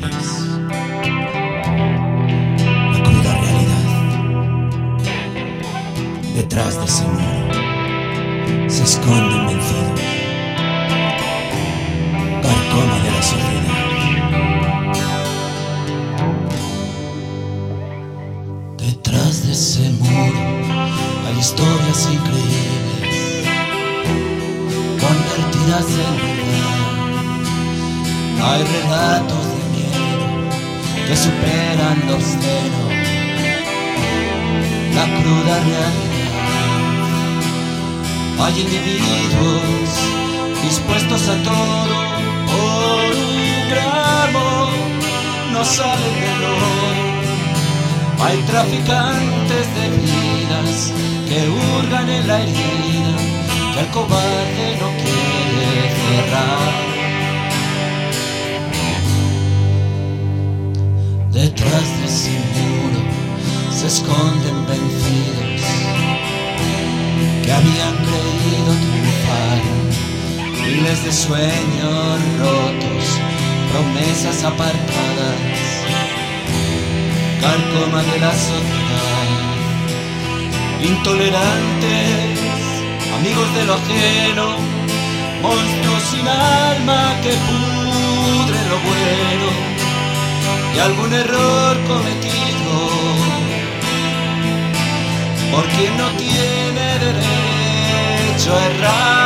La cruda realidad. Detrás de ese muro se esconden vencidos. Carcoma de la sociedad. Detrás de ese muro hay historias increíbles, convertidas en verdad. Hay relatos que superan los obsceno, la cruda realidad. Hay individuos dispuestos a todo por un gramo, no salen del oro. Hay traficantes de vidas que hurgan en la herida que el cobarde no quiere cerrar. Detrás de ese muro se esconden vencidos que habían creído triunfar. Miles de sueños rotos, promesas apartadas, carcoma de la sociedad. Intolerantes, amigos de lo ajeno, monstruos sin alma que pudren lo bueno y algún error cometido por quien no tiene derecho a errar.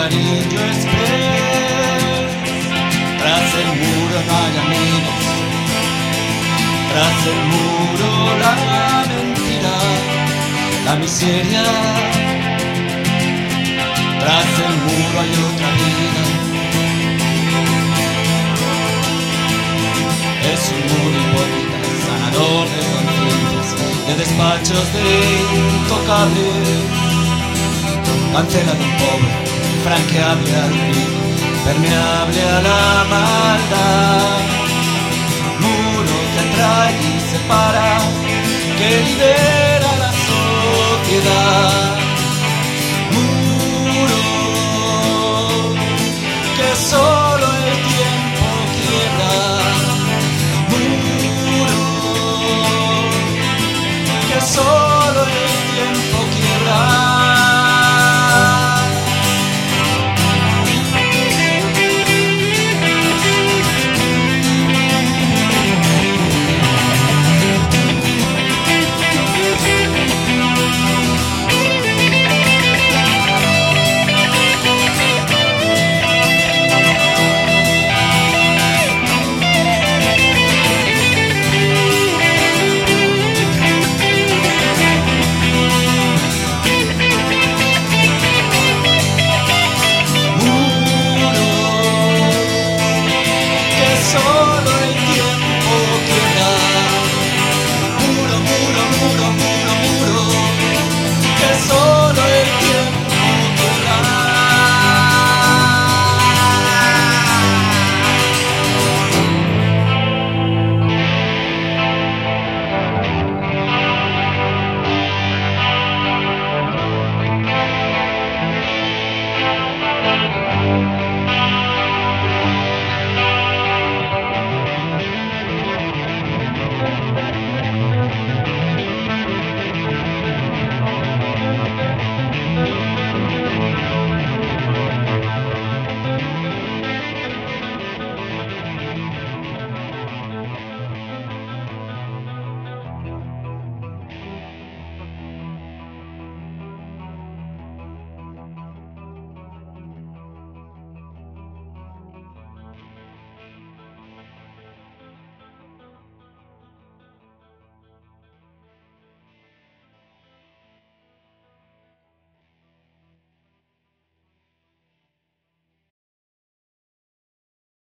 Cariño Tras el muro no hay amigos, tras el muro la mentira, la miseria. Tras el muro hay otra vida. Es un muro hipócrita, sanador de conciencias de despachos de intocables, cancela de un pobre, franqueable al rico, permeable a la maldad, muro que atrae y separa, que libera la sociedad.